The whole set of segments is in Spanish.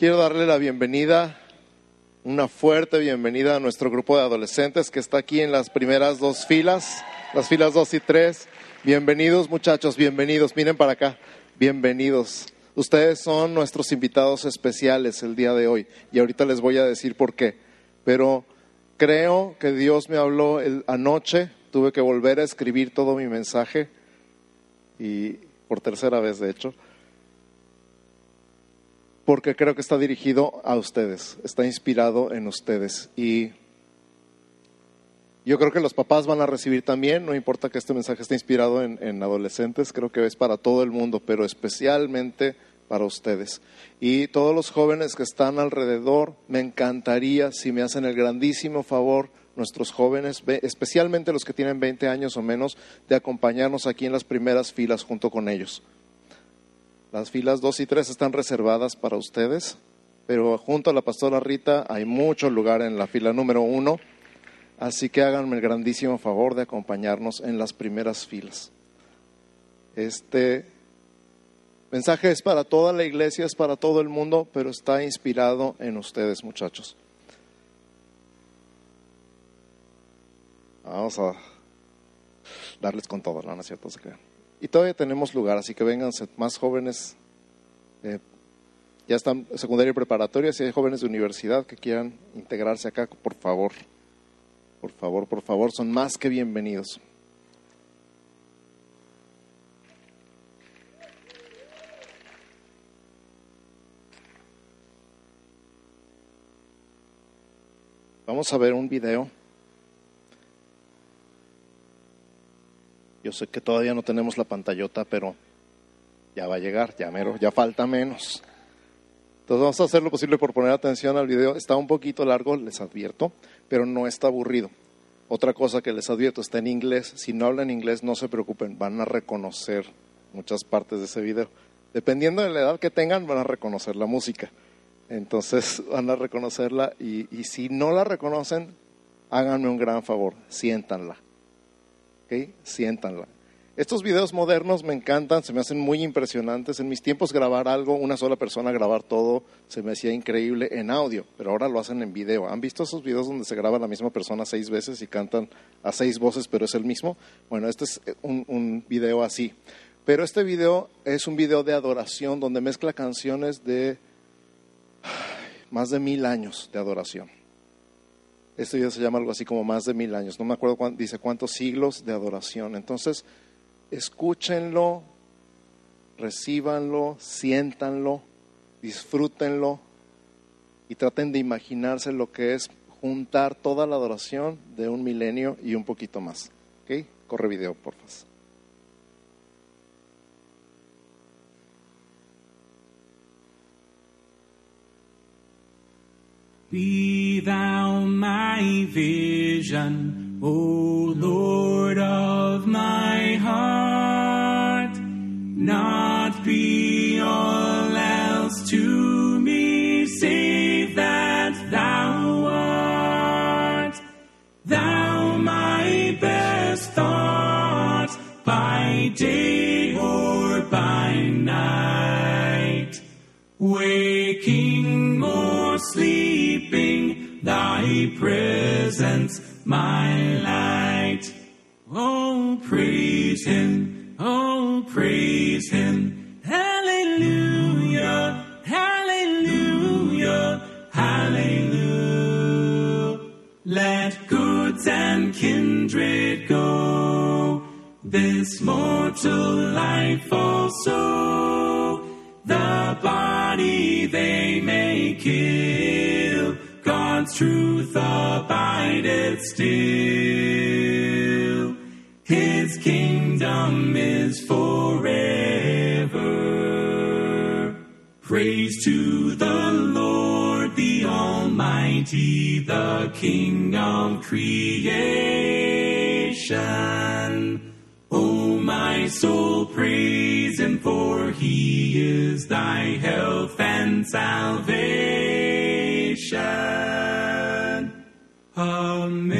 Quiero darle la bienvenida, una fuerte bienvenida a nuestro grupo de adolescentes que está aquí en las primeras dos filas, las filas dos y tres. Bienvenidos muchachos, bienvenidos, miren para acá, bienvenidos. Ustedes son nuestros invitados especiales el día de hoy y ahorita les voy a decir por qué. Pero creo que Dios me habló anoche, tuve que volver a escribir todo mi mensaje y por tercera vez de hecho porque creo que está dirigido a ustedes, está inspirado en ustedes. Y yo creo que los papás van a recibir también, no importa que este mensaje esté inspirado en, adolescentes, creo que es para todo el mundo, pero especialmente para ustedes. Y todos los jóvenes que están alrededor, me encantaría si me hacen el grandísimo favor, nuestros jóvenes, especialmente los que tienen 20 años o menos, de acompañarnos aquí en las primeras filas junto con ellos. Las filas 2 y 3 están reservadas para ustedes, pero junto a la pastora Rita hay mucho lugar en la fila número 1, así que háganme el grandísimo favor de acompañarnos en las primeras filas. Este mensaje es para toda la iglesia, es para todo el mundo, pero está inspirado en ustedes, muchachos. Vamos a darles con todo, ¿no, es cierto? Se y todavía tenemos lugar, así que vengan más jóvenes. Eh, ya están secundaria y preparatoria, si hay jóvenes de universidad que quieran integrarse acá, por favor, por favor, por favor, son más que bienvenidos. Vamos a ver un video Yo sé que todavía no tenemos la pantallota, pero ya va a llegar, ya mero, ya falta menos. Entonces vamos a hacer lo posible por poner atención al video. Está un poquito largo, les advierto, pero no está aburrido. Otra cosa que les advierto, está en inglés. Si no hablan inglés, no se preocupen, van a reconocer muchas partes de ese video. Dependiendo de la edad que tengan, van a reconocer la música. Entonces van a reconocerla y, y si no la reconocen, háganme un gran favor, siéntanla Siéntanla. Estos videos modernos me encantan, se me hacen muy impresionantes. En mis tiempos grabar algo, una sola persona grabar todo, se me hacía increíble en audio, pero ahora lo hacen en video. ¿Han visto esos videos donde se graba la misma persona seis veces y cantan a seis voces, pero es el mismo? Bueno, este es un, un video así. Pero este video es un video de adoración donde mezcla canciones de más de mil años de adoración. Esto ya se llama algo así como más de mil años. No me acuerdo cuánto, dice cuántos siglos de adoración. Entonces, escúchenlo, recíbanlo, siéntanlo, disfrútenlo y traten de imaginarse lo que es juntar toda la adoración de un milenio y un poquito más. Corre video, por favor. Be thou my vision, O Lord of my heart, not be all else to me save that thou art. Thou my best thought by day or by night, waking or sleeping thy presence, my light. Oh, praise him, oh, praise him. Hallelujah, hallelujah, hallelujah. Let goods and kindred go, this mortal life also, the body they may kill God's truth abideth still. His kingdom is forever. Praise to the Lord, the Almighty, the King of creation. O my soul, praise him, for he is thy health and salvation. Amen.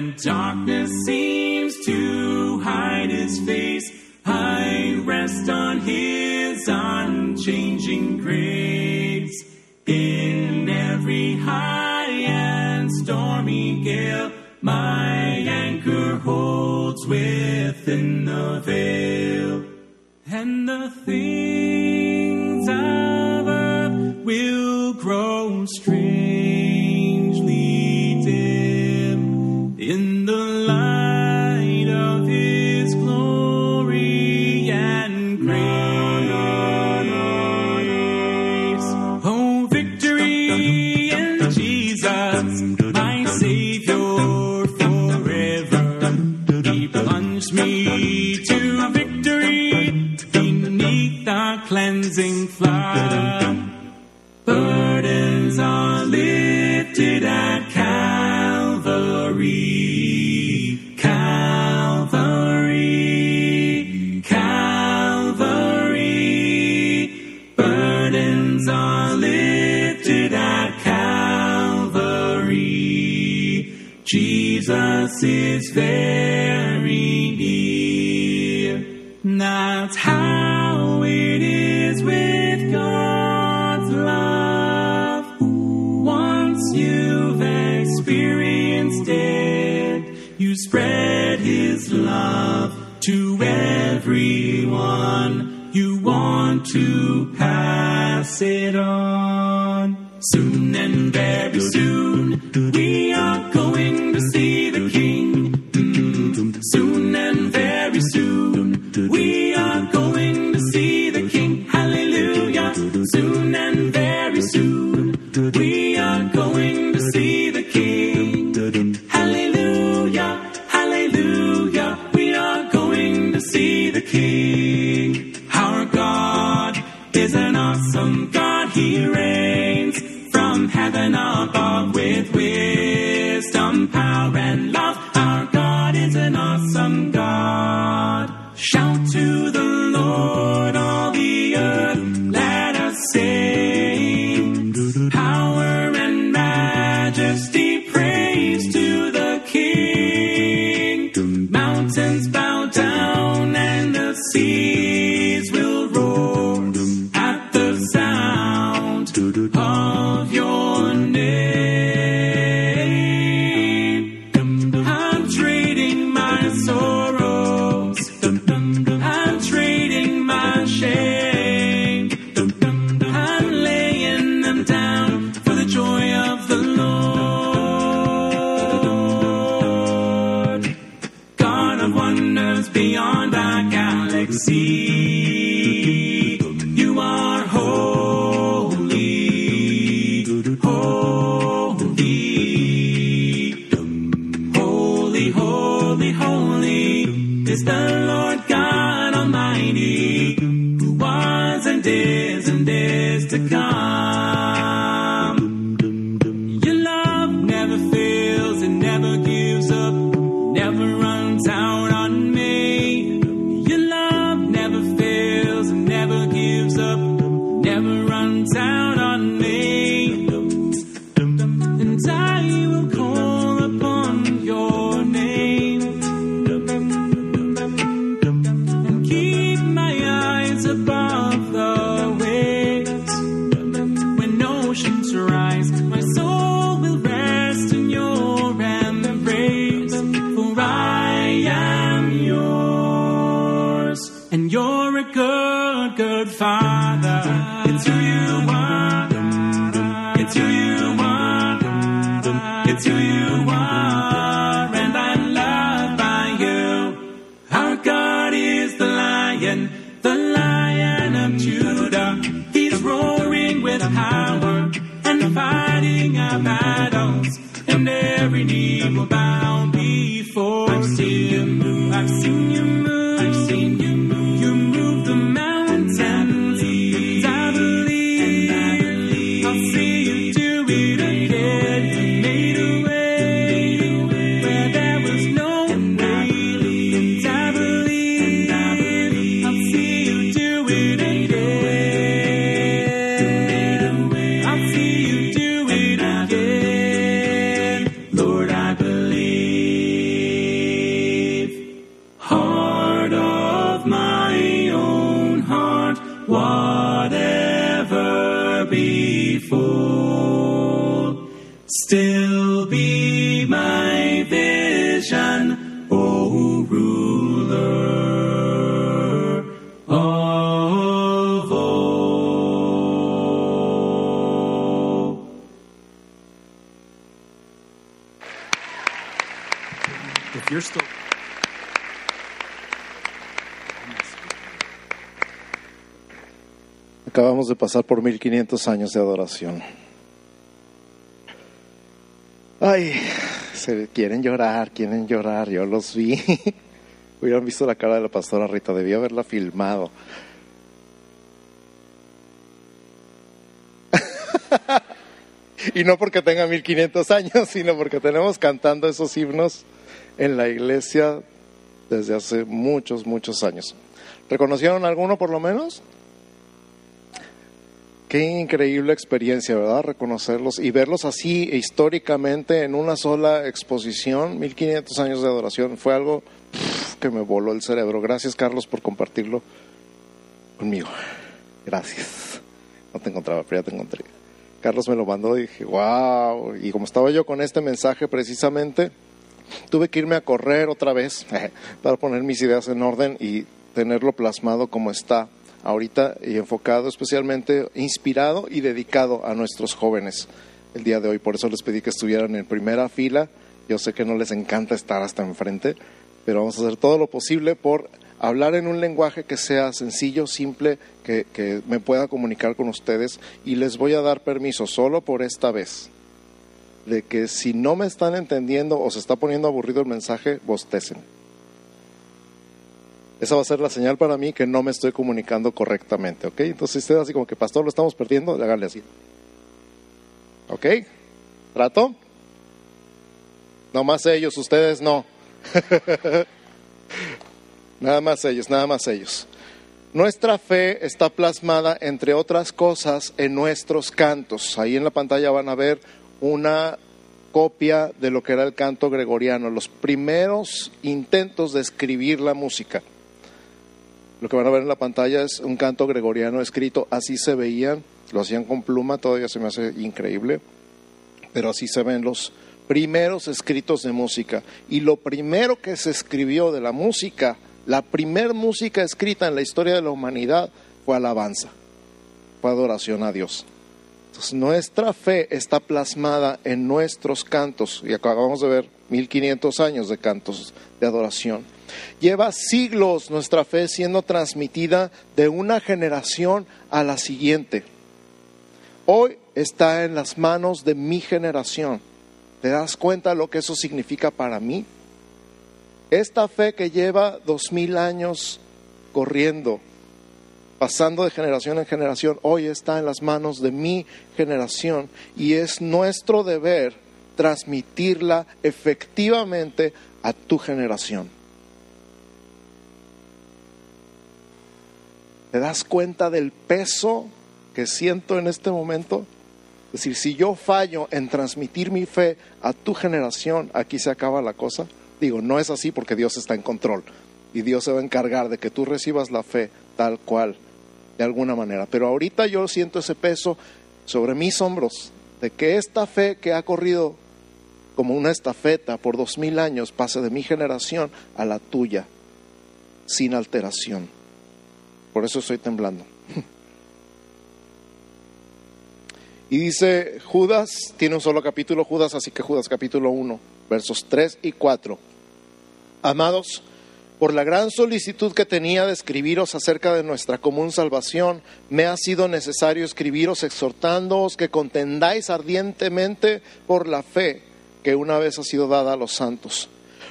When darkness seems to hide his face, I rest on his unchanging grace. In every high and stormy gale, my anchor holds within the veil, and the things of earth will grow strange. house is very near. That's how it is with God's love. Once you've experienced it, you spread His love to everyone. You want to pass it on. It's who you are, and I'm loved by you. Our God is the lion, the lion of Judah. He's roaring with power and fighting our battles, and every knee will bow before I've seen you move. I've seen you move. Acabamos de pasar por 1500 años de adoración. Ay, se quieren llorar, quieren llorar, yo los vi. Hubieran visto la cara de la pastora Rita, debía haberla filmado. y no porque tenga 1500 años, sino porque tenemos cantando esos himnos en la iglesia desde hace muchos, muchos años. ¿Reconocieron alguno por lo menos? Qué increíble experiencia, ¿verdad? Reconocerlos y verlos así históricamente en una sola exposición, 1500 años de adoración, fue algo que me voló el cerebro. Gracias, Carlos, por compartirlo conmigo. Gracias. No te encontraba, pero ya te encontré. Carlos me lo mandó y dije, wow. Y como estaba yo con este mensaje precisamente, tuve que irme a correr otra vez para poner mis ideas en orden y tenerlo plasmado como está ahorita y enfocado especialmente, inspirado y dedicado a nuestros jóvenes el día de hoy. Por eso les pedí que estuvieran en primera fila. Yo sé que no les encanta estar hasta enfrente, pero vamos a hacer todo lo posible por hablar en un lenguaje que sea sencillo, simple, que, que me pueda comunicar con ustedes y les voy a dar permiso solo por esta vez de que si no me están entendiendo o se está poniendo aburrido el mensaje, bostecen. Esa va a ser la señal para mí que no me estoy comunicando correctamente, ¿ok? Entonces, si usted así como que, pastor, lo estamos perdiendo, háganle así. ¿Ok? ¿Trato? No más ellos, ustedes no. nada más ellos, nada más ellos. Nuestra fe está plasmada, entre otras cosas, en nuestros cantos. Ahí en la pantalla van a ver una copia de lo que era el canto gregoriano, los primeros intentos de escribir la música. Lo que van a ver en la pantalla es un canto gregoriano escrito, así se veían, lo hacían con pluma, todavía se me hace increíble, pero así se ven los primeros escritos de música. Y lo primero que se escribió de la música, la primer música escrita en la historia de la humanidad fue alabanza, fue adoración a Dios. Entonces, nuestra fe está plasmada en nuestros cantos, y acabamos de ver 1500 años de cantos de adoración. Lleva siglos nuestra fe siendo transmitida de una generación a la siguiente. Hoy está en las manos de mi generación. ¿Te das cuenta lo que eso significa para mí? Esta fe que lleva dos mil años corriendo, pasando de generación en generación, hoy está en las manos de mi generación y es nuestro deber transmitirla efectivamente a tu generación. ¿Te das cuenta del peso que siento en este momento? Es decir, si yo fallo en transmitir mi fe a tu generación, aquí se acaba la cosa. Digo, no es así porque Dios está en control y Dios se va a encargar de que tú recibas la fe tal cual, de alguna manera. Pero ahorita yo siento ese peso sobre mis hombros de que esta fe que ha corrido como una estafeta por dos mil años pase de mi generación a la tuya, sin alteración. Por eso estoy temblando. Y dice Judas, tiene un solo capítulo Judas, así que Judas capítulo 1, versos 3 y 4. Amados, por la gran solicitud que tenía de escribiros acerca de nuestra común salvación, me ha sido necesario escribiros exhortándoos que contendáis ardientemente por la fe que una vez ha sido dada a los santos.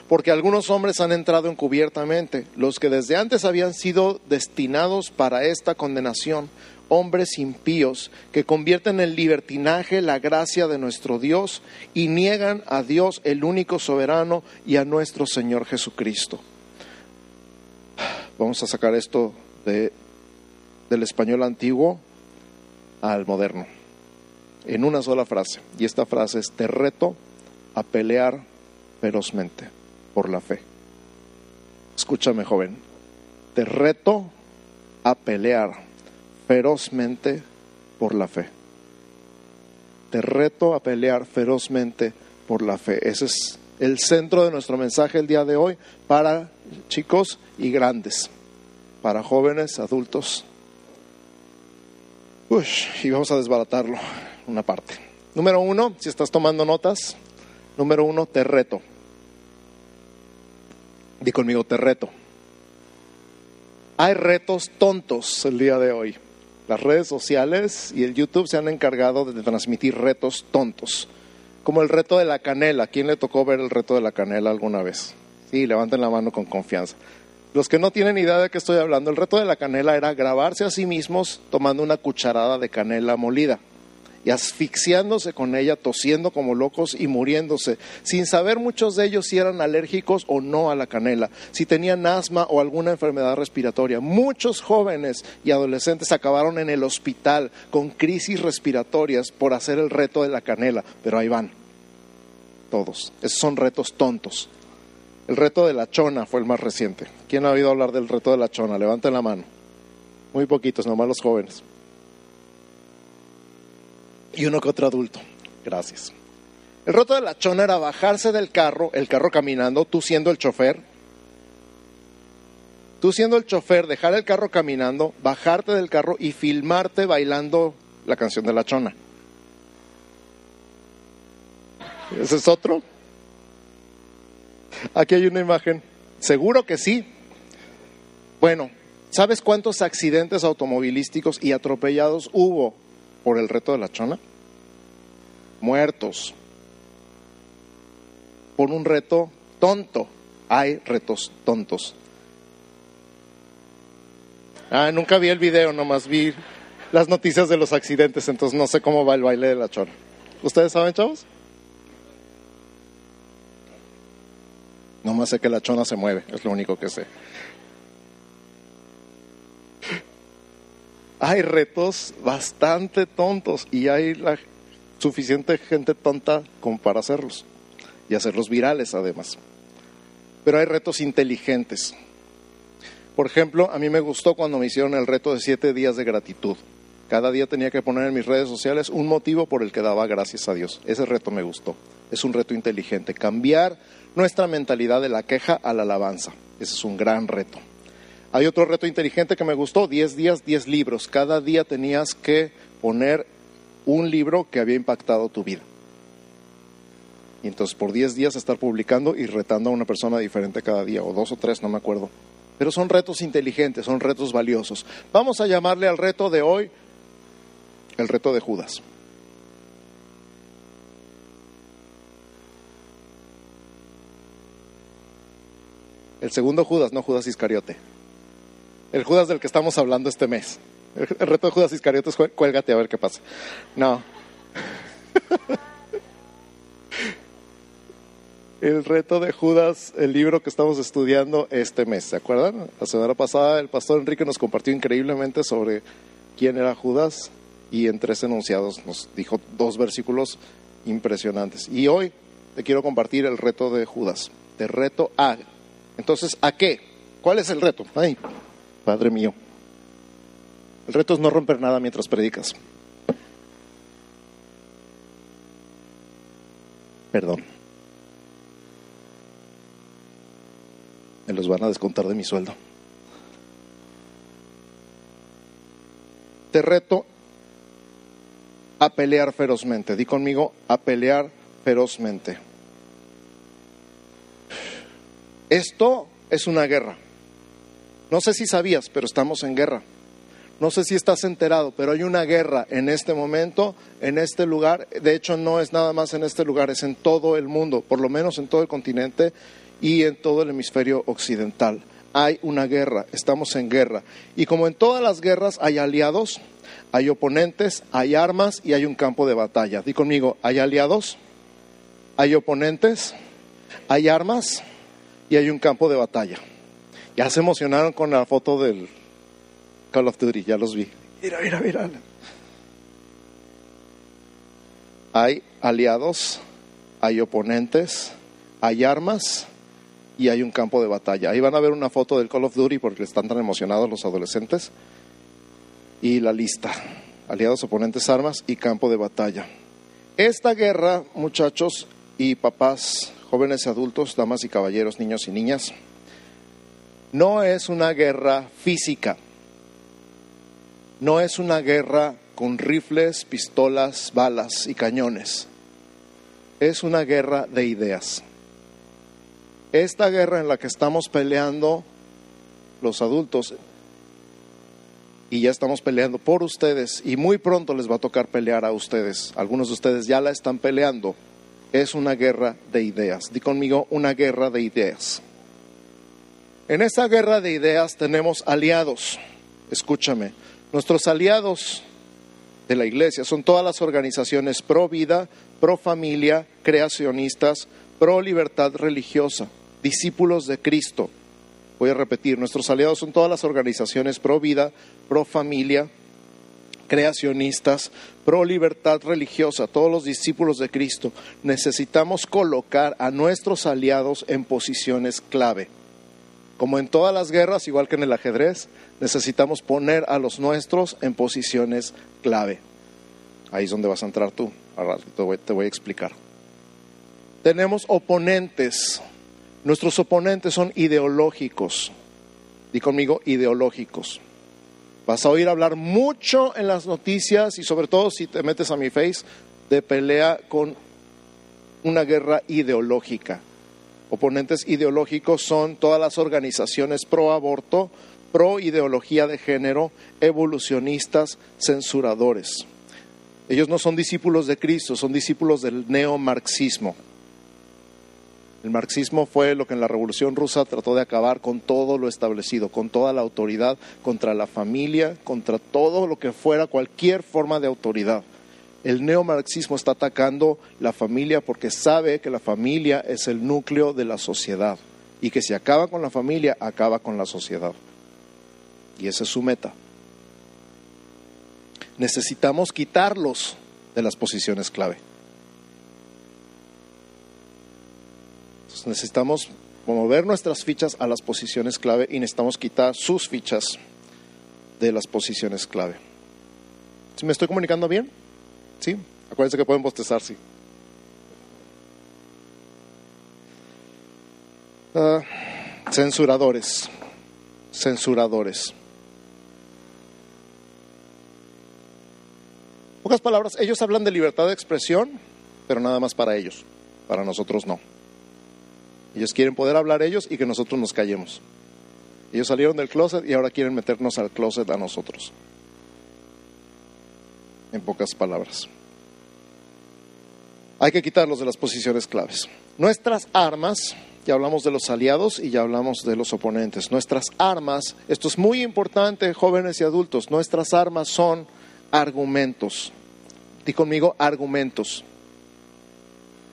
Porque algunos hombres han entrado encubiertamente, los que desde antes habían sido destinados para esta condenación, hombres impíos que convierten en libertinaje la gracia de nuestro Dios y niegan a Dios el único soberano y a nuestro Señor Jesucristo. Vamos a sacar esto de, del español antiguo al moderno, en una sola frase. Y esta frase es, te reto a pelear ferozmente por la fe. Escúchame, joven, te reto a pelear ferozmente por la fe. Te reto a pelear ferozmente por la fe. Ese es el centro de nuestro mensaje el día de hoy para chicos y grandes, para jóvenes, adultos. Ush, y vamos a desbaratarlo una parte. Número uno, si estás tomando notas, número uno, te reto. Di conmigo, te reto. Hay retos tontos el día de hoy. Las redes sociales y el YouTube se han encargado de transmitir retos tontos, como el reto de la canela. ¿Quién le tocó ver el reto de la canela alguna vez? Sí, levanten la mano con confianza. Los que no tienen idea de qué estoy hablando, el reto de la canela era grabarse a sí mismos tomando una cucharada de canela molida y asfixiándose con ella, tosiendo como locos y muriéndose, sin saber muchos de ellos si eran alérgicos o no a la canela, si tenían asma o alguna enfermedad respiratoria. Muchos jóvenes y adolescentes acabaron en el hospital con crisis respiratorias por hacer el reto de la canela, pero ahí van, todos. Esos son retos tontos. El reto de la chona fue el más reciente. ¿Quién ha oído hablar del reto de la chona? Levanten la mano. Muy poquitos, nomás los jóvenes y uno que otro adulto. Gracias. El reto de la chona era bajarse del carro, el carro caminando, tú siendo el chofer. Tú siendo el chofer, dejar el carro caminando, bajarte del carro y filmarte bailando la canción de la chona. ¿Ese es otro? Aquí hay una imagen. Seguro que sí. Bueno, ¿sabes cuántos accidentes automovilísticos y atropellados hubo por el reto de la chona? Muertos. Por un reto tonto. Hay retos tontos. Ah, nunca vi el video, nomás vi las noticias de los accidentes, entonces no sé cómo va el baile de la chona. ¿Ustedes saben, chavos? Nomás sé que la chona se mueve, es lo único que sé. hay retos bastante tontos y hay la suficiente gente tonta como para hacerlos y hacerlos virales además. Pero hay retos inteligentes. Por ejemplo, a mí me gustó cuando me hicieron el reto de siete días de gratitud. Cada día tenía que poner en mis redes sociales un motivo por el que daba gracias a Dios. Ese reto me gustó. Es un reto inteligente. Cambiar nuestra mentalidad de la queja a la alabanza. Ese es un gran reto. Hay otro reto inteligente que me gustó, 10 días, 10 libros. Cada día tenías que poner un libro que había impactado tu vida. Y entonces por 10 días estar publicando y retando a una persona diferente cada día, o dos o tres, no me acuerdo. Pero son retos inteligentes, son retos valiosos. Vamos a llamarle al reto de hoy el reto de Judas. El segundo Judas, no Judas Iscariote. El Judas del que estamos hablando este mes. El, reto de Judas Iscariote es cuélgate a ver qué pasa. No. el reto de Judas, el libro que estamos estudiando este mes, ¿se acuerdan? La semana pasada el pastor Enrique nos compartió increíblemente sobre quién era Judas y en tres enunciados nos dijo dos versículos impresionantes. Y hoy te quiero compartir el reto de Judas. Te reto a. Entonces, ¿a qué? ¿Cuál es el reto? Ay, Padre mío. El reto es no romper nada mientras predicas. Perdón. Me los van a descontar de mi sueldo. Te reto a pelear ferozmente. Di conmigo, a pelear ferozmente. Esto es una guerra. No sé si sabías, pero estamos en guerra. No sé si estás enterado, pero hay una guerra en este momento, en este lugar. De hecho, no es nada más en este lugar, es en todo el mundo, por lo menos en todo el continente y en todo el hemisferio occidental. Hay una guerra, estamos en guerra. Y como en todas las guerras hay aliados, hay oponentes, hay armas y hay un campo de batalla. Di conmigo, hay aliados, hay oponentes, hay armas y hay un campo de batalla. Ya se emocionaron con la foto del Call of Duty, ya los vi. Mira, mira, mira. Hay aliados, hay oponentes, hay armas y hay un campo de batalla. Ahí van a ver una foto del Call of Duty porque están tan emocionados los adolescentes. Y la lista. Aliados, oponentes, armas y campo de batalla. Esta guerra, muchachos y papás, jóvenes y adultos, damas y caballeros, niños y niñas, no es una guerra física. No es una guerra con rifles, pistolas, balas y cañones. Es una guerra de ideas. Esta guerra en la que estamos peleando los adultos, y ya estamos peleando por ustedes, y muy pronto les va a tocar pelear a ustedes. Algunos de ustedes ya la están peleando. Es una guerra de ideas. Di conmigo, una guerra de ideas. En esa guerra de ideas tenemos aliados. Escúchame, nuestros aliados de la iglesia son todas las organizaciones pro vida, pro familia, creacionistas, pro libertad religiosa, discípulos de Cristo. Voy a repetir, nuestros aliados son todas las organizaciones pro vida, pro familia, creacionistas, pro libertad religiosa, todos los discípulos de Cristo. Necesitamos colocar a nuestros aliados en posiciones clave. Como en todas las guerras, igual que en el ajedrez, necesitamos poner a los nuestros en posiciones clave. Ahí es donde vas a entrar tú. Ahora te voy, te voy a explicar. Tenemos oponentes. Nuestros oponentes son ideológicos. Di conmigo, ideológicos. Vas a oír hablar mucho en las noticias y sobre todo si te metes a mi face de pelea con una guerra ideológica. Oponentes ideológicos son todas las organizaciones pro aborto, pro ideología de género, evolucionistas, censuradores. Ellos no son discípulos de Cristo, son discípulos del neomarxismo. El marxismo fue lo que en la Revolución Rusa trató de acabar con todo lo establecido, con toda la autoridad, contra la familia, contra todo lo que fuera cualquier forma de autoridad. El neomarxismo está atacando la familia porque sabe que la familia es el núcleo de la sociedad y que si acaba con la familia, acaba con la sociedad. Y esa es su meta. Necesitamos quitarlos de las posiciones clave. Necesitamos mover nuestras fichas a las posiciones clave y necesitamos quitar sus fichas de las posiciones clave. ¿Sí ¿Me estoy comunicando bien? ¿Sí? Acuérdense que pueden bostezar, sí. Ah, censuradores. Censuradores. Pocas palabras, ellos hablan de libertad de expresión, pero nada más para ellos. Para nosotros no. Ellos quieren poder hablar ellos y que nosotros nos callemos. Ellos salieron del closet y ahora quieren meternos al closet a nosotros. En pocas palabras. Hay que quitarlos de las posiciones claves. Nuestras armas, ya hablamos de los aliados y ya hablamos de los oponentes. Nuestras armas, esto es muy importante, jóvenes y adultos, nuestras armas son argumentos. Di conmigo argumentos.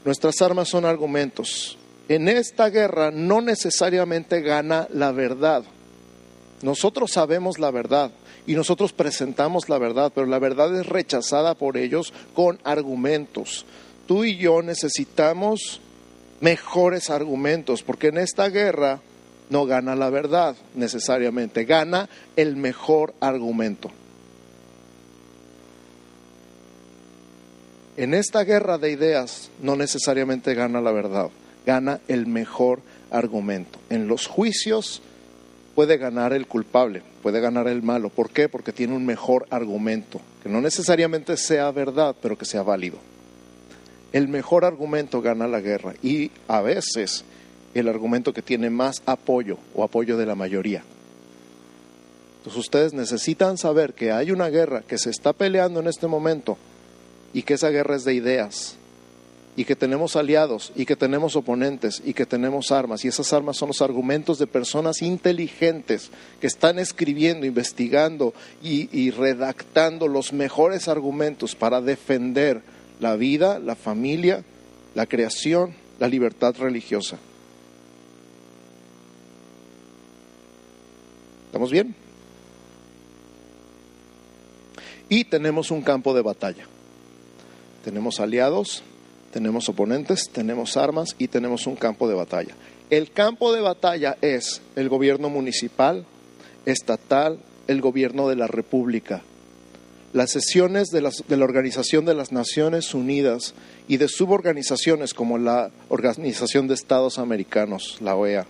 Nuestras armas son argumentos. En esta guerra no necesariamente gana la verdad. Nosotros sabemos la verdad y nosotros presentamos la verdad, pero la verdad es rechazada por ellos con argumentos. Tú y yo necesitamos mejores argumentos, porque en esta guerra no gana la verdad necesariamente, gana el mejor argumento. En esta guerra de ideas no necesariamente gana la verdad, gana el mejor argumento. En los juicios puede ganar el culpable, puede ganar el malo. ¿Por qué? Porque tiene un mejor argumento, que no necesariamente sea verdad, pero que sea válido. El mejor argumento gana la guerra y a veces el argumento que tiene más apoyo o apoyo de la mayoría. Entonces ustedes necesitan saber que hay una guerra que se está peleando en este momento y que esa guerra es de ideas y que tenemos aliados y que tenemos oponentes y que tenemos armas y esas armas son los argumentos de personas inteligentes que están escribiendo, investigando y, y redactando los mejores argumentos para defender la vida, la familia, la creación, la libertad religiosa. ¿Estamos bien? Y tenemos un campo de batalla. Tenemos aliados, tenemos oponentes, tenemos armas y tenemos un campo de batalla. El campo de batalla es el gobierno municipal, estatal, el gobierno de la República. Las sesiones de, la Organización de las Naciones Unidas y de suborganizaciones como la Organización de Estados Americanos, la OEA.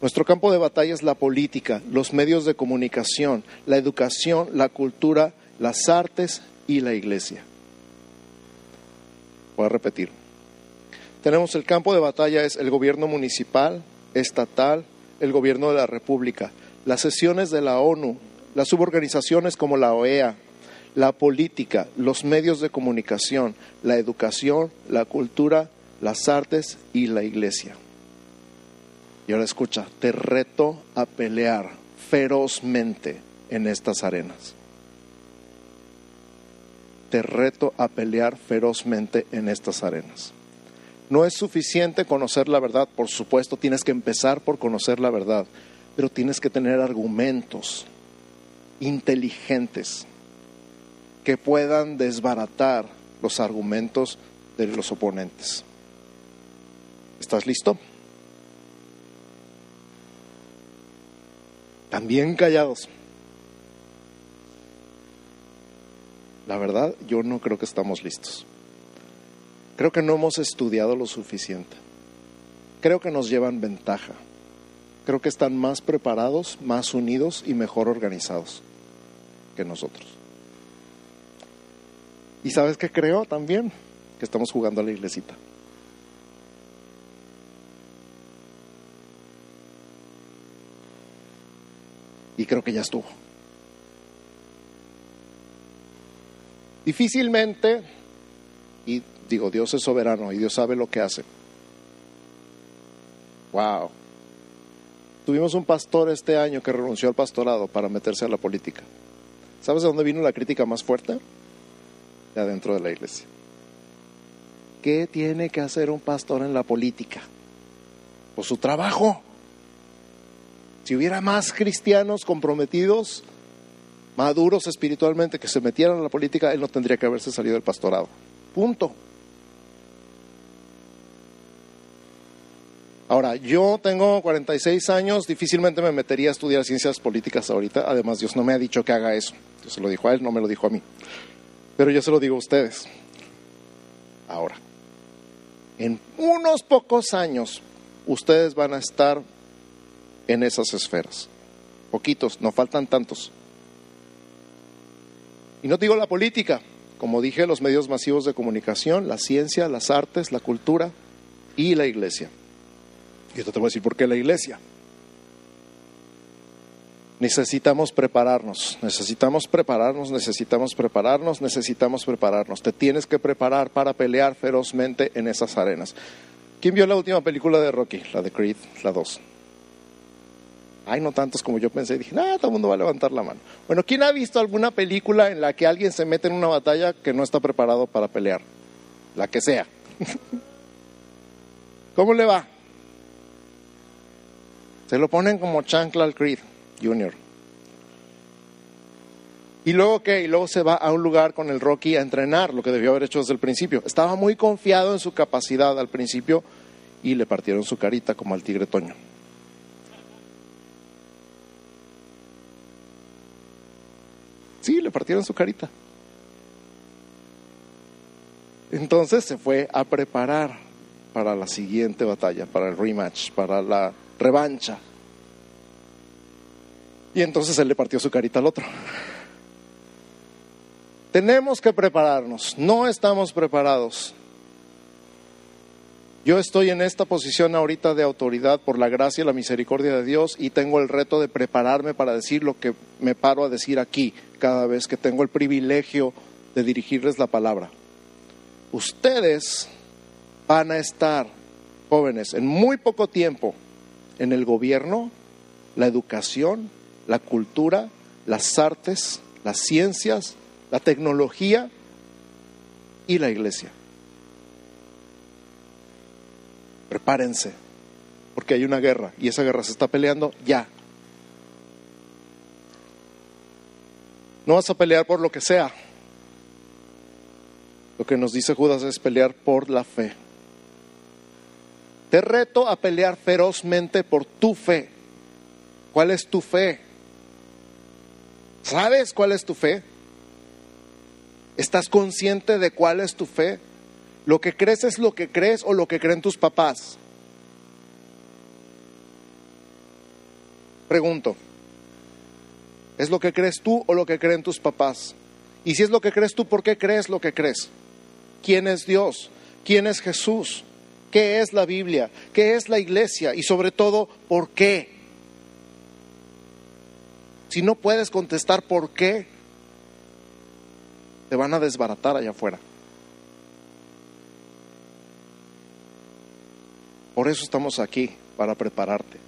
Nuestro campo de batalla es la política, los medios de comunicación, la educación, la cultura, las artes y la iglesia. Voy a repetir. Tenemos el campo de batalla es el gobierno municipal, estatal, el gobierno de la república, las sesiones de la ONU, las suborganizaciones como la OEA, la política, los medios de comunicación, la educación, la cultura, las artes y la iglesia. Y ahora escucha, te reto a pelear ferozmente en estas arenas. Te reto a pelear ferozmente en estas arenas. No es suficiente conocer la verdad, por supuesto, tienes que empezar por conocer la verdad, pero tienes que tener argumentos inteligentes que puedan desbaratar los argumentos de los oponentes. ¿Estás listo? También callados. La verdad, yo no creo que estamos listos. Creo que no hemos estudiado lo suficiente. Creo que nos llevan ventaja. Creo que están más preparados, más unidos y mejor organizados que nosotros. ¿Y sabes qué creo también? Que estamos jugando a la iglesita. Y creo que ya estuvo. Difícilmente, y digo, Dios es soberano y Dios sabe lo que hace. Wow. Tuvimos un pastor este año que renunció al pastorado para meterse a la política. ¿Sabes de dónde vino la crítica más fuerte? De adentro de la iglesia. ¿Qué tiene que hacer un pastor en la política? Pues su trabajo. Si hubiera más cristianos comprometidos, maduros espiritualmente, que se metieran a la política, él no tendría que haberse salido del pastorado. Punto. Ahora, yo tengo 46 años, difícilmente me metería a estudiar ciencias políticas ahorita. Además, Dios no me ha dicho que haga eso. Dios se lo dijo a él, no me lo dijo a mí. Pero yo se lo digo a ustedes. Ahora, en unos pocos años, ustedes van a estar en esas esferas. Poquitos, no faltan tantos. Y no digo la política, como dije, los medios masivos de comunicación, la ciencia, las artes, la cultura y la iglesia. Y esto te voy a decir por qué la iglesia. Necesitamos prepararnos, necesitamos prepararnos, necesitamos prepararnos, necesitamos prepararnos. Te tienes que preparar para pelear ferozmente en esas arenas. ¿Quién vio la última película de Rocky? La de Creed, la 2. Ay, no tantos como yo pensé. Dije, nada, todo el mundo va a levantar la mano. Bueno, ¿quién ha visto alguna película en la que alguien se mete en una batalla que no está preparado para pelear? La que sea. ¿Cómo le va? Se lo ponen como chancla al Creed Junior. ¿Y luego qué? Y luego se va a un lugar con el Rocky a entrenar, lo que debió haber hecho desde el principio. Estaba muy confiado en su capacidad al principio y le partieron su carita como al tigre Toño. Sí, le partieron su carita. Entonces se fue a preparar para la siguiente batalla, para el rematch, para la revancha. Y entonces él le partió su carita al otro. Tenemos que prepararnos, no estamos preparados. Yo estoy en esta posición ahorita de autoridad por la gracia y la misericordia de Dios y tengo el reto de prepararme para decir lo que me paro a decir aquí cada vez que tengo el privilegio de dirigirles la palabra. Ustedes van a estar, jóvenes, en muy poco tiempo en el gobierno, la educación, la cultura, las artes, las ciencias, la tecnología y la iglesia. Prepárense, porque hay una guerra y esa guerra se está peleando ya. No vas a pelear por lo que sea. Lo que nos dice Judas es pelear por la fe. Te reto a pelear ferozmente por tu fe. ¿Cuál es tu fe? ¿Sabes cuál es tu fe? ¿Estás consciente de cuál es tu fe? ¿Lo que crees es lo que crees o lo que creen tus papás? Pregunto, ¿es lo que crees tú o lo que creen tus papás? Y si es lo que crees tú, ¿por qué crees lo que crees? ¿Quién es Dios? ¿Quién es Jesús? ¿Qué es la Biblia? ¿Qué es la iglesia? Y sobre todo, ¿por qué? Si no puedes contestar por qué, te van a desbaratar allá afuera. Por eso estamos aquí, para prepararte.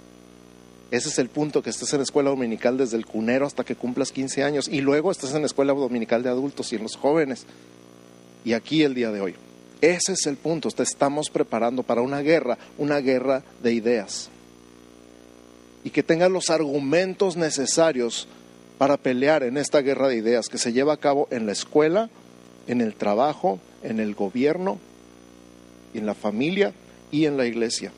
Ese es el punto, que estés en la escuela dominical desde el cunero hasta que cumplas 15 años y luego estés en la escuela dominical de adultos y en los jóvenes. Y aquí el día de hoy. Ese es el punto, te estamos preparando para una guerra, una guerra de ideas. Y que tengas los argumentos necesarios para pelear en esta guerra de ideas que se lleva a cabo en la escuela, en el trabajo, en el gobierno, en la familia y en la iglesia.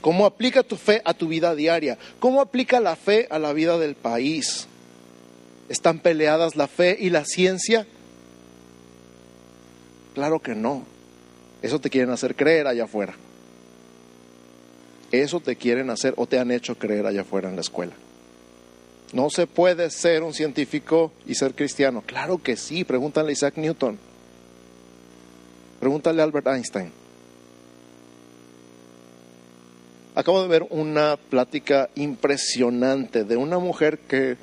¿Cómo aplica tu fe a tu vida diaria? ¿Cómo aplica la fe a la vida del país? ¿Están peleadas la fe y la ciencia? Claro que no. Eso te quieren hacer creer allá afuera. Eso te quieren hacer o te han hecho creer allá afuera en la escuela. No se puede ser un científico y ser cristiano. Claro que sí. Pregúntale a Isaac Newton. Pregúntale a Albert Einstein. Acabo de ver una plática impresionante de una mujer que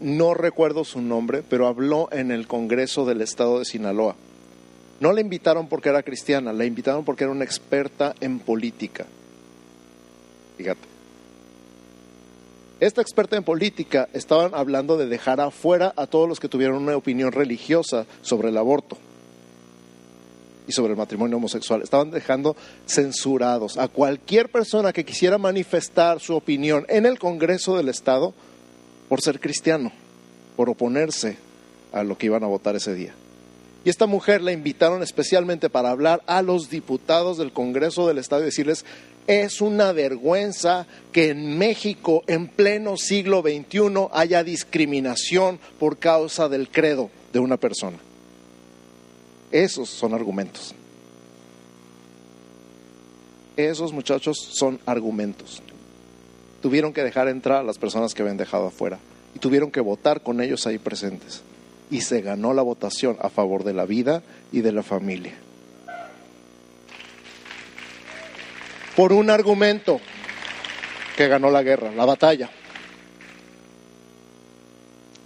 no recuerdo su nombre, pero habló en el Congreso del Estado de Sinaloa. No la invitaron porque era cristiana, la invitaron porque era una experta en política. Fíjate. Esta experta en política estaban hablando de dejar afuera a todos los que tuvieran una opinión religiosa sobre el aborto y sobre el matrimonio homosexual. Estaban dejando censurados a cualquier persona que quisiera manifestar su opinión en el Congreso del Estado por ser cristiano, por oponerse a lo que iban a votar ese día. Y esta mujer la invitaron especialmente para hablar a los diputados del Congreso del Estado y decirles, es una vergüenza que en México, en pleno siglo XXI, haya discriminación por causa del credo de una persona. Esos son argumentos. Esos muchachos son argumentos. Tuvieron que dejar entrar a las personas que habían dejado afuera y tuvieron que votar con ellos ahí presentes. Y se ganó la votación a favor de la vida y de la familia. Por un argumento que ganó la guerra, la batalla.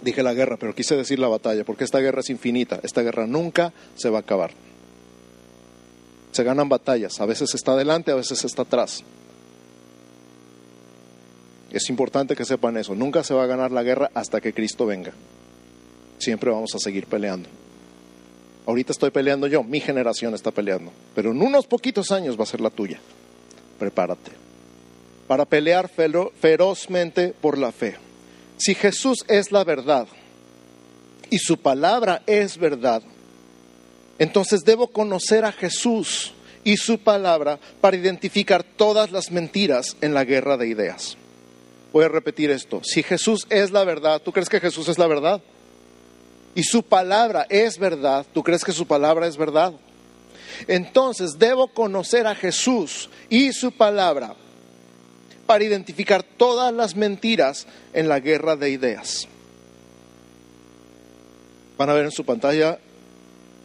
Dije la guerra, pero quise decir la batalla, porque esta guerra es infinita, esta guerra nunca se va a acabar. Se ganan batallas, a veces está adelante, a veces está atrás. Es importante que sepan eso, nunca se va a ganar la guerra hasta que Cristo venga. Siempre vamos a seguir peleando. Ahorita estoy peleando yo, mi generación está peleando, pero en unos poquitos años va a ser la tuya. Prepárate para pelear ferozmente por la fe. Si Jesús es la verdad y su palabra es verdad, entonces debo conocer a Jesús y su palabra para identificar todas las mentiras en la guerra de ideas. Voy a repetir esto. Si Jesús es la verdad, ¿tú crees que Jesús es la verdad? Y su palabra es verdad, ¿tú crees que su palabra es verdad? Entonces debo conocer a Jesús y su palabra para identificar todas las mentiras en la guerra de ideas. Van a ver en su pantalla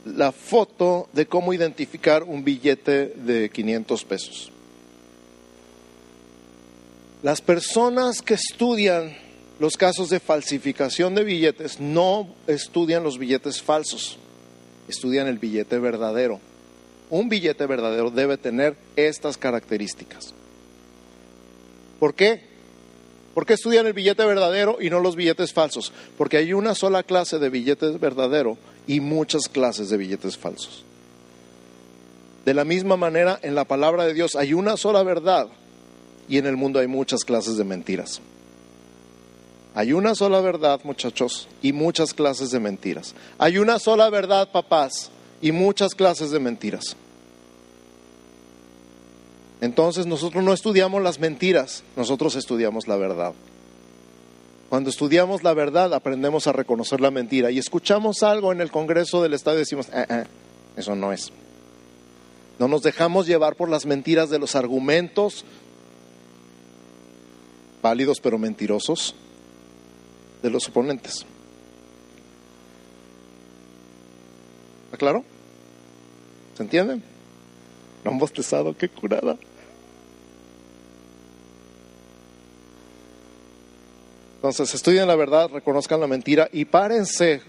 la foto de cómo identificar un billete de 500 pesos. Las personas que estudian los casos de falsificación de billetes no estudian los billetes falsos, estudian el billete verdadero. Un billete verdadero debe tener estas características. ¿Por qué? ¿Por qué estudian el billete verdadero y no los billetes falsos? Porque hay una sola clase de billetes verdadero y muchas clases de billetes falsos. De la misma manera, en la palabra de Dios hay una sola verdad y en el mundo hay muchas clases de mentiras. Hay una sola verdad, muchachos, y muchas clases de mentiras. Hay una sola verdad, papás, y muchas clases de mentiras. Entonces nosotros no estudiamos las mentiras, nosotros estudiamos la verdad. Cuando estudiamos la verdad aprendemos a reconocer la mentira y escuchamos algo en el Congreso del Estado y decimos, "Ah, eso no es. No nos dejamos llevar por las mentiras de los argumentos válidos pero mentirosos de los oponentes. ¿Está claro? ¿Se entienden? No han bostezado, qué curada. Entonces, estudien la verdad, reconozcan la mentira y párense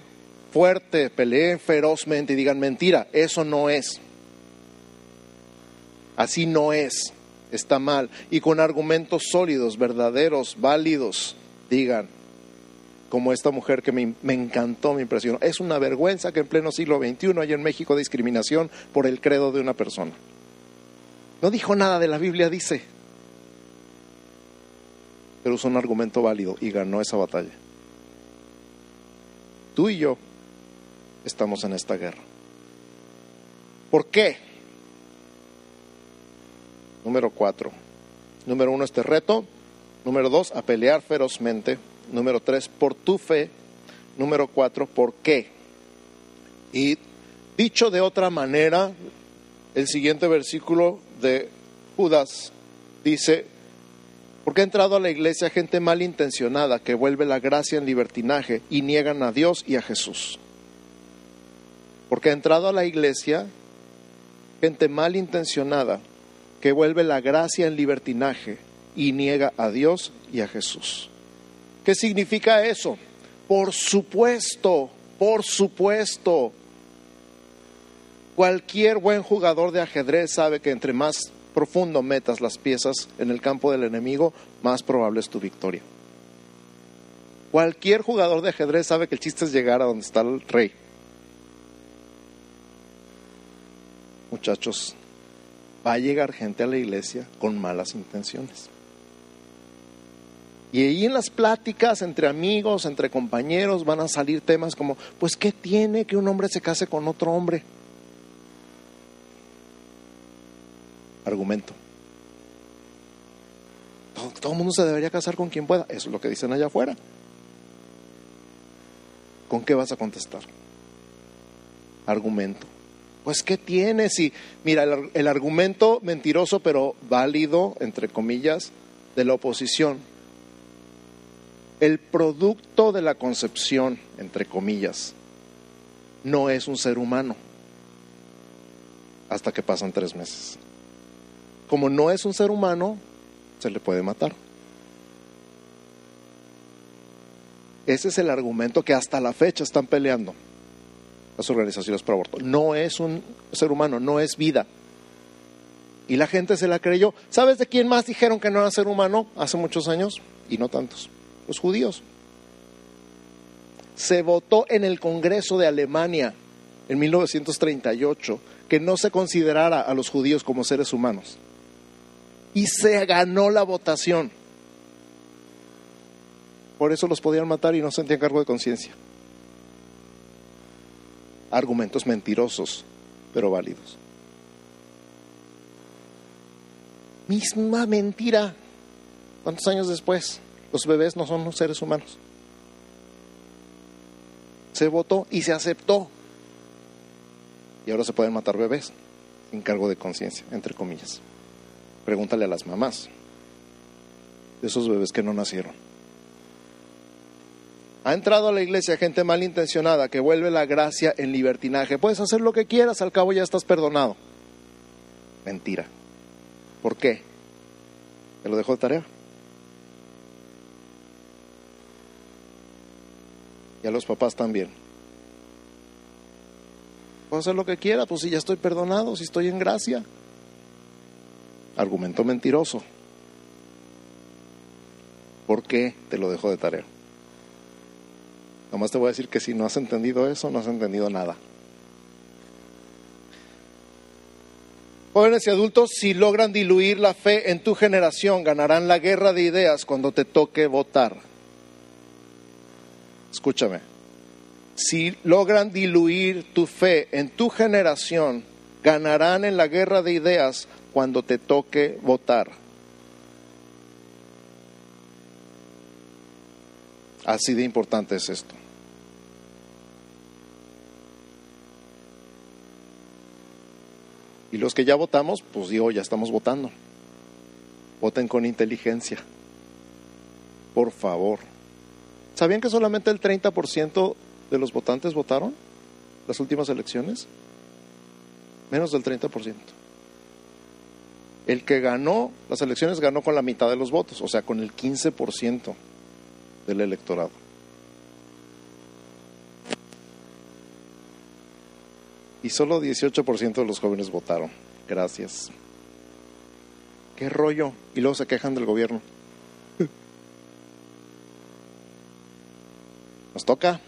fuerte, peleen ferozmente y digan mentira, eso no es. Así no es, está mal. Y con argumentos sólidos, verdaderos, válidos, digan, como esta mujer que me, me encantó, me impresionó. Es una vergüenza que en pleno siglo XXI haya en México discriminación por el credo de una persona. No dijo nada de la Biblia, dice. Pero usó un argumento válido y ganó esa batalla. Tú y yo estamos en esta guerra. ¿Por qué? Número cuatro. Número uno, este reto. Número dos, a pelear ferozmente. Número tres, por tu fe. Número cuatro, ¿por qué? Y dicho de otra manera, el siguiente versículo de Judas dice, porque ha entrado a la iglesia gente malintencionada que vuelve la gracia en libertinaje y niegan a Dios y a Jesús. Porque ha entrado a la iglesia gente malintencionada que vuelve la gracia en libertinaje y niega a Dios y a Jesús. ¿Qué significa eso? Por supuesto, por supuesto. Cualquier buen jugador de ajedrez sabe que entre más profundo metas las piezas en el campo del enemigo, más probable es tu victoria. Cualquier jugador de ajedrez sabe que el chiste es llegar a donde está el rey. Muchachos, va a llegar gente a la iglesia con malas intenciones. Y ahí en las pláticas entre amigos, entre compañeros, van a salir temas como, pues, ¿qué tiene que un hombre se case con otro hombre? Argumento. Todo, el mundo se debería casar con quien pueda. Eso es lo que dicen allá afuera. ¿Con qué vas a contestar? Argumento. Pues, ¿qué tiene? Si, mira, el argumento mentiroso, pero válido, entre comillas, de la oposición. El producto de la concepción, entre comillas, no es un ser humano hasta que pasan tres meses. Como no es un ser humano, se le puede matar. Ese es el argumento que hasta la fecha están peleando las organizaciones pro aborto. No es un ser humano, no es vida. Y la gente se la creyó. ¿Sabes de quién más dijeron que no era ser humano hace muchos años? Y no tantos. Los judíos. Se votó en el Congreso de Alemania en 1938 que no se considerara a los judíos como seres humanos. Y se ganó la votación. Por eso los podían matar y no sentían cargo de conciencia argumentos mentirosos, pero válidos. Misma mentira. ¿Cuántos años después? Los bebés no son seres humanos. Se votó y se aceptó. Y ahora se pueden matar bebés sin cargo de conciencia, entre comillas. Pregúntale a las mamás de esos bebés que no nacieron. Ha entrado a la iglesia gente malintencionada que vuelve la gracia en libertinaje. Puedes hacer lo que quieras, al cabo ya estás perdonado. Mentira. ¿Por qué? ¿Te lo dejó de tarea? Y a los papás también. Puedo hacer lo que quiera, pues si ya estoy perdonado, si estoy en gracia. Argumento mentiroso. ¿Por qué te lo dejó de tarea? Nomás te voy a decir que si no has entendido eso, no has entendido nada. Jóvenes y adultos, si logran diluir la fe en tu generación, ganarán la guerra de ideas cuando te toque votar. Escúchame. Si logran diluir tu fe en tu generación, ganarán en la guerra de ideas cuando te toque votar. Así de importante es esto. Y los que ya votamos, pues digo, ya estamos votando. Voten con inteligencia. Por favor. ¿Sabían que solamente el 30% de los votantes votaron las últimas elecciones? Menos del 30%. El que ganó las elecciones ganó con la mitad de los votos, o sea, con el 15% del electorado. Y solo 18% de los jóvenes votaron. Gracias. ¿Qué rollo? Y luego se quejan del gobierno. Nos toca.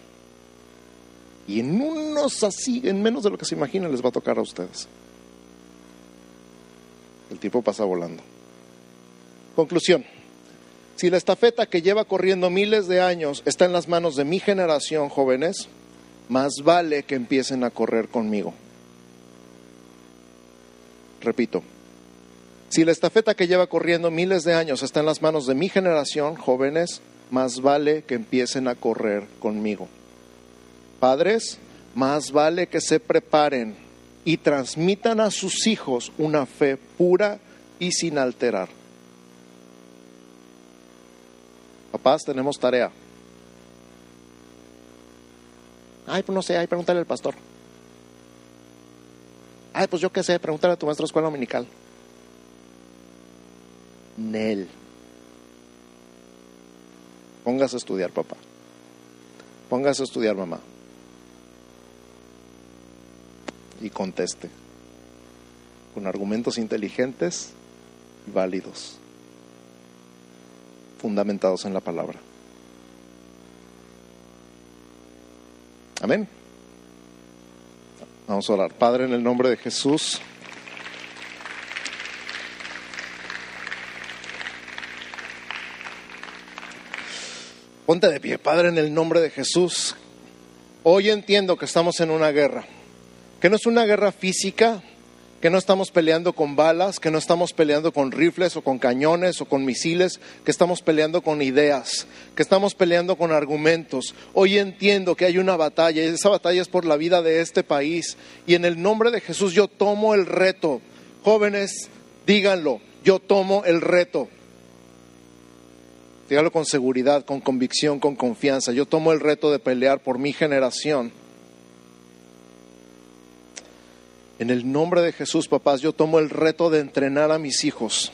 Y en unos así, en menos de lo que se imaginan, les va a tocar a ustedes. El tiempo pasa volando. Conclusión. Si la estafeta que lleva corriendo miles de años está en las manos de mi generación, jóvenes, más vale que empiecen a correr conmigo. Repito, si la estafeta que lleva corriendo miles de años está en las manos de mi generación, jóvenes, más vale que empiecen a correr conmigo. Padres, más vale que se preparen y transmitan a sus hijos una fe pura y sin alterar. Papás, tenemos tarea. Ay, pues no sé, ay, pregúntale al pastor. Ay, pues yo qué sé, pregúntale a tu maestro de escuela dominical. Nel. Póngase a estudiar, papá. Póngase a estudiar, mamá. Y conteste. Con argumentos inteligentes y válidos. Fundamentados en la palabra. Amén. Vamos a orar. Padre, en el nombre de Jesús. Ponte de pie, Padre, en el nombre de Jesús. Hoy entiendo que estamos en una guerra, que no es una guerra física, que no estamos peleando con balas, que no estamos peleando con rifles o con cañones o con misiles, que estamos peleando con ideas, que estamos peleando con argumentos. Hoy entiendo que hay una batalla y esa batalla es por la vida de este país. Y en el nombre de Jesús yo tomo el reto. Jóvenes, díganlo, yo tomo el reto. Dígalo con seguridad, con convicción, con confianza. Yo tomo el reto de pelear por mi generación. En el nombre de Jesús, papás, yo tomo el reto de entrenar a mis hijos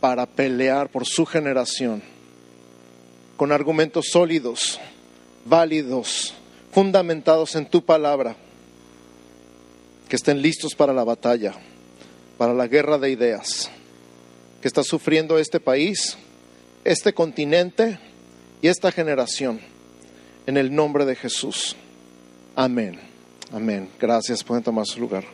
para pelear por su generación con argumentos sólidos, válidos, fundamentados en tu palabra, que estén listos para la batalla, para la guerra de ideas que está sufriendo este país, este continente y esta generación. En el nombre de Jesús. Amén. Amén. Gracias. Pueden tomar su lugar.